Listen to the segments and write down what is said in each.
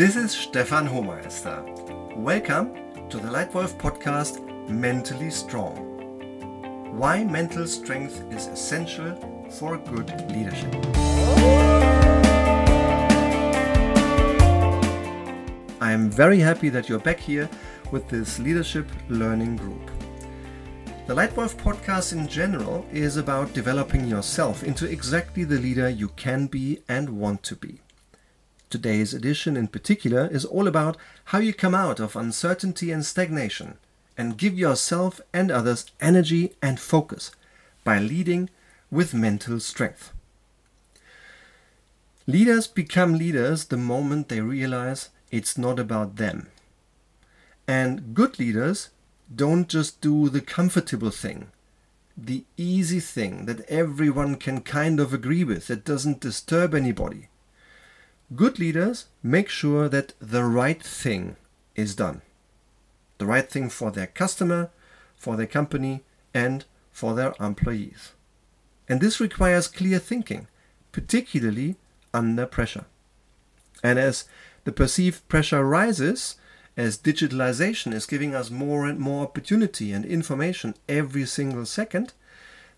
This is Stefan Hohmeister. Welcome to the Leitwolf podcast Mentally Strong. Why mental strength is essential for good leadership. I am very happy that you're back here with this leadership learning group. The Leitwolf podcast in general is about developing yourself into exactly the leader you can be and want to be. Today's edition in particular is all about how you come out of uncertainty and stagnation and give yourself and others energy and focus by leading with mental strength. Leaders become leaders the moment they realize it's not about them. And good leaders don't just do the comfortable thing, the easy thing that everyone can kind of agree with, that doesn't disturb anybody. Good leaders make sure that the right thing is done. The right thing for their customer, for their company, and for their employees. And this requires clear thinking, particularly under pressure. And as the perceived pressure rises, as digitalization is giving us more and more opportunity and information every single second,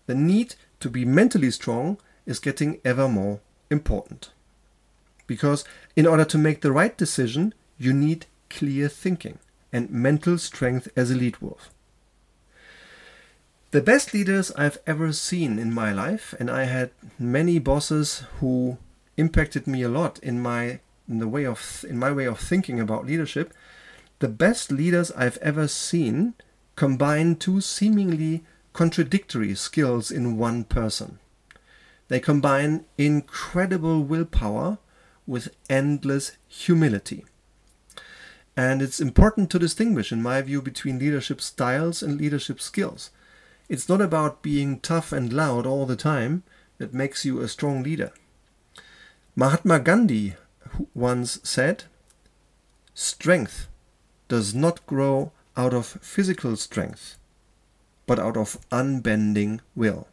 the need to be mentally strong is getting ever more important. Because in order to make the right decision, you need clear thinking and mental strength as a lead wolf. The best leaders I've ever seen in my life, and I had many bosses who impacted me a lot in my in the way of in my way of thinking about leadership. The best leaders I've ever seen combine two seemingly contradictory skills in one person. They combine incredible willpower with endless humility. And it's important to distinguish, in my view, between leadership styles and leadership skills. It's not about being tough and loud all the time that makes you a strong leader. Mahatma Gandhi once said, Strength does not grow out of physical strength, but out of unbending will.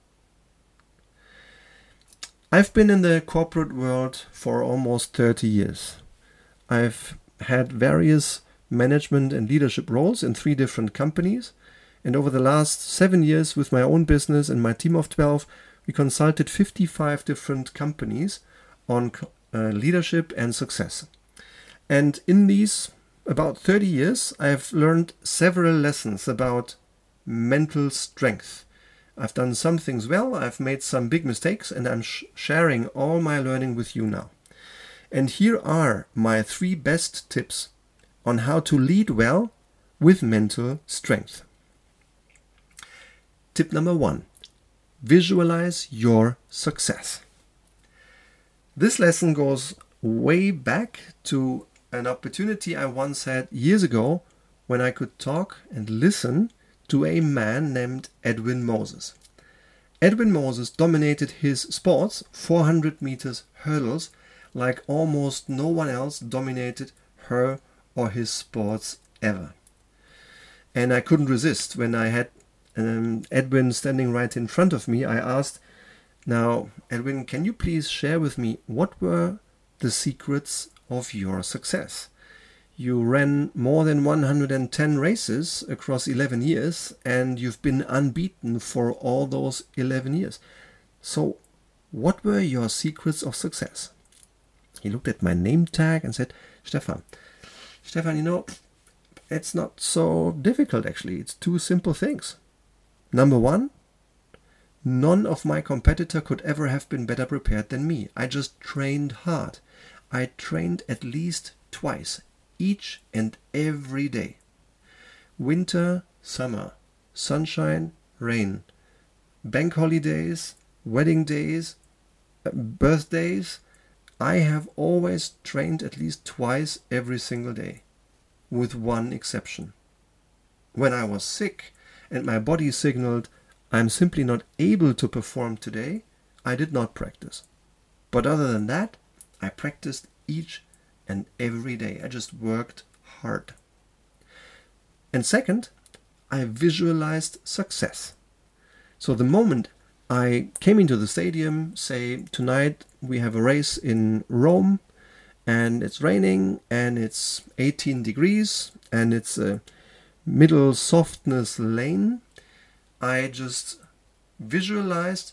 I've been in the corporate world for almost 30 years. I've had various management and leadership roles in three different companies. And over the last seven years, with my own business and my team of 12, we consulted 55 different companies on uh, leadership and success. And in these about 30 years, I've learned several lessons about mental strength I've done some things well, I've made some big mistakes, and I'm sh- sharing all my learning with you now. And here are my three best tips on how to lead well with mental strength. Tip number one visualize your success. This lesson goes way back to an opportunity I once had years ago when I could talk and listen to a man named Edwin Moses. Edwin Moses dominated his sports, 400 meters hurdles, like almost no one else dominated her or his sports ever. And I couldn't resist when I had um, Edwin standing right in front of me. I asked, Now, Edwin, can you please share with me what were the secrets of your success? You ran more than 110 races across 11 years and you've been unbeaten for all those 11 years. So, what were your secrets of success? He looked at my name tag and said, Stefan, Stefan, you know, it's not so difficult actually. It's two simple things. Number one, none of my competitor could ever have been better prepared than me. I just trained hard. I trained at least twice each and every day. Winter, summer, sunshine, rain, bank holidays, wedding days, uh, birthdays, I have always trained at least twice every single day, with one exception. When I was sick and my body signaled I'm simply not able to perform today, I did not practice. But other than that, I practiced each and every day. I just worked hard. And second, I visualized success. So the moment I came into the stadium, say tonight we have a race in Rome, and it's raining and it's 18 degrees and it's a middle softness lane, I just visualized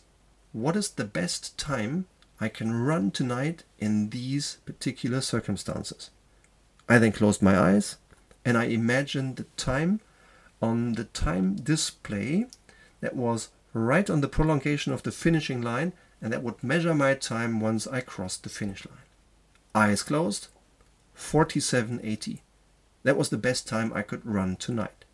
what is the best time I can run tonight in these particular circumstances. I then closed my eyes and I imagined the time on the time display that was right on the prolongation of the finishing line and that would measure my time once I crossed the finish line. Eyes closed, 47.80. That was the best time I could run tonight.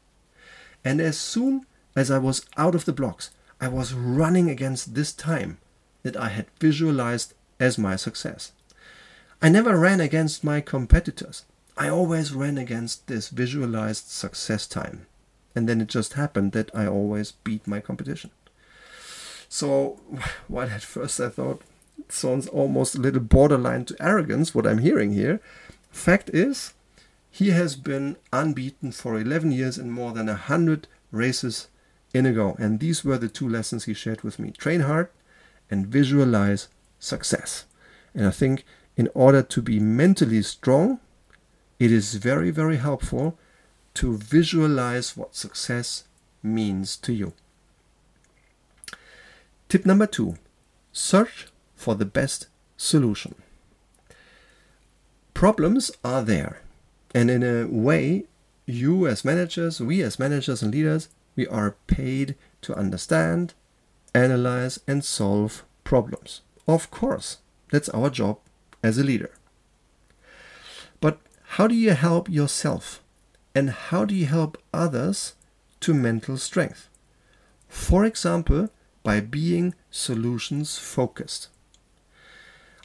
And as soon as I was out of the blocks, I was running against this time that I had visualized as my success. I never ran against my competitors. I always ran against this visualized success time. And then it just happened that I always beat my competition. So, while at first I thought it sounds almost a little borderline to arrogance, what I'm hearing here, fact is, he has been unbeaten for 11 years in more than 100 races in a go. And these were the two lessons he shared with me train hard and visualize success. And I think in order to be mentally strong, it is very, very helpful to visualize what success means to you. Tip number two search for the best solution. Problems are there, and in a way, you as managers, we as managers and leaders, we are paid to understand, analyze, and solve problems. Of course, that's our job as a leader. But how do you help yourself? And how do you help others to mental strength? For example, by being solutions focused.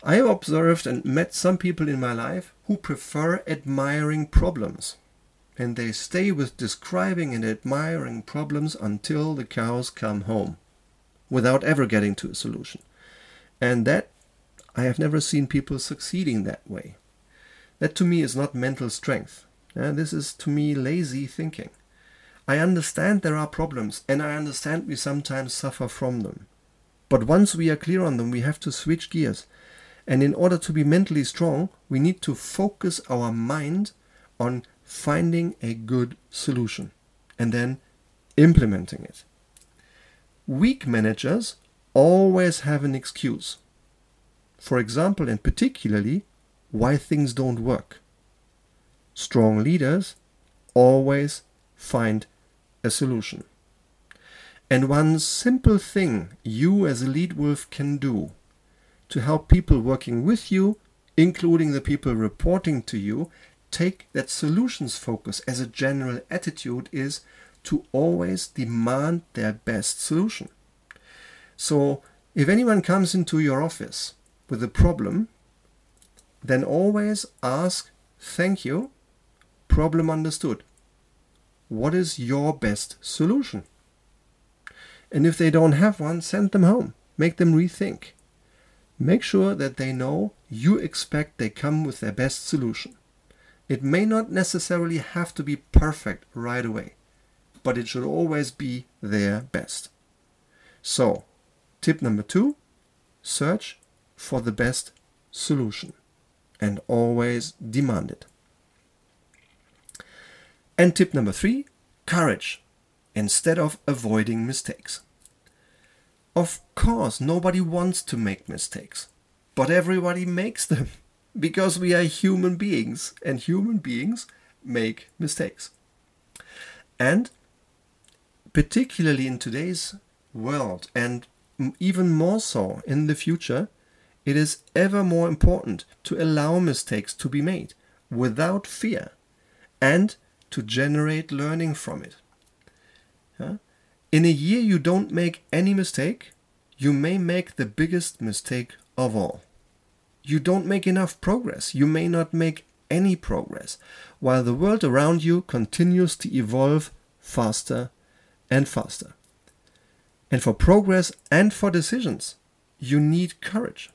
I have observed and met some people in my life who prefer admiring problems and they stay with describing and admiring problems until the cows come home without ever getting to a solution. And that I have never seen people succeeding that way. That to me is not mental strength. And this is to me lazy thinking. I understand there are problems and I understand we sometimes suffer from them. But once we are clear on them, we have to switch gears. And in order to be mentally strong, we need to focus our mind on finding a good solution and then implementing it. Weak managers always have an excuse. For example, and particularly, why things don't work. Strong leaders always find a solution. And one simple thing you as a lead wolf can do to help people working with you, including the people reporting to you, take that solutions focus as a general attitude is to always demand their best solution. So, if anyone comes into your office with a problem, then always ask, Thank you, problem understood. What is your best solution? And if they don't have one, send them home. Make them rethink. Make sure that they know you expect they come with their best solution. It may not necessarily have to be perfect right away, but it should always be their best. So, tip number two search for the best solution and always demand it. And tip number three courage instead of avoiding mistakes. Of course, nobody wants to make mistakes, but everybody makes them because we are human beings and human beings make mistakes. And particularly in today's world, and even more so in the future, it is ever more important to allow mistakes to be made without fear and to generate learning from it. In a year you don't make any mistake, you may make the biggest mistake of all you don't make enough progress. You may not make any progress, while the world around you continues to evolve faster and faster. And for progress and for decisions, you need courage.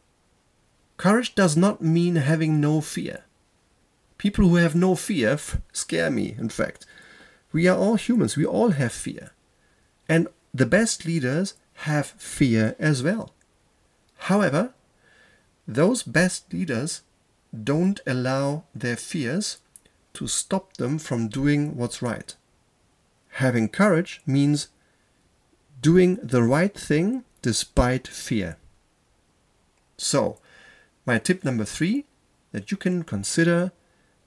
Courage does not mean having no fear. People who have no fear scare me, in fact. We are all humans, we all have fear. And the best leaders have fear as well. However, those best leaders don't allow their fears to stop them from doing what's right. Having courage means doing the right thing despite fear. So, my tip number three that you can consider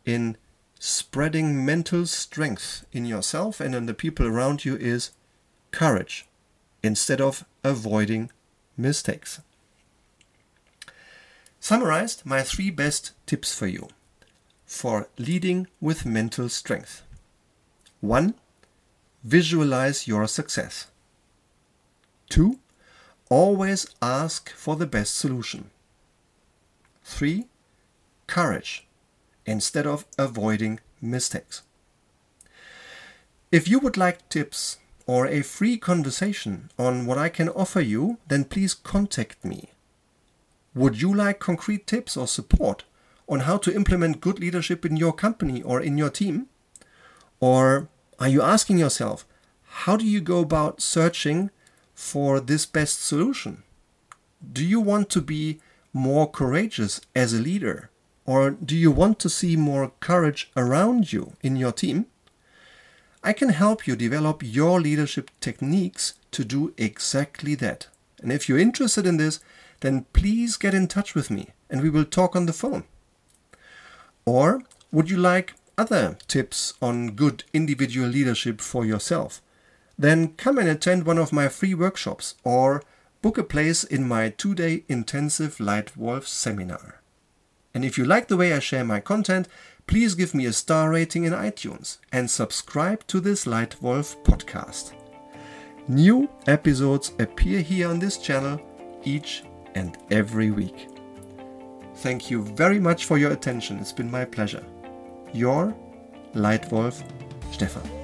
in spreading mental strength in yourself and in the people around you is courage instead of avoiding mistakes. Summarized my three best tips for you for leading with mental strength. 1. Visualize your success. 2. Always ask for the best solution. 3. Courage instead of avoiding mistakes. If you would like tips or a free conversation on what I can offer you, then please contact me. Would you like concrete tips or support on how to implement good leadership in your company or in your team? Or are you asking yourself, how do you go about searching for this best solution? Do you want to be more courageous as a leader? Or do you want to see more courage around you in your team? I can help you develop your leadership techniques to do exactly that. And if you're interested in this, then please get in touch with me and we will talk on the phone. Or would you like other tips on good individual leadership for yourself? Then come and attend one of my free workshops or book a place in my two day intensive Leitwolf seminar. And if you like the way I share my content, please give me a star rating in iTunes and subscribe to this Leitwolf podcast. New episodes appear here on this channel each and every week. Thank you very much for your attention. It's been my pleasure. Your Lightwolf Stefan.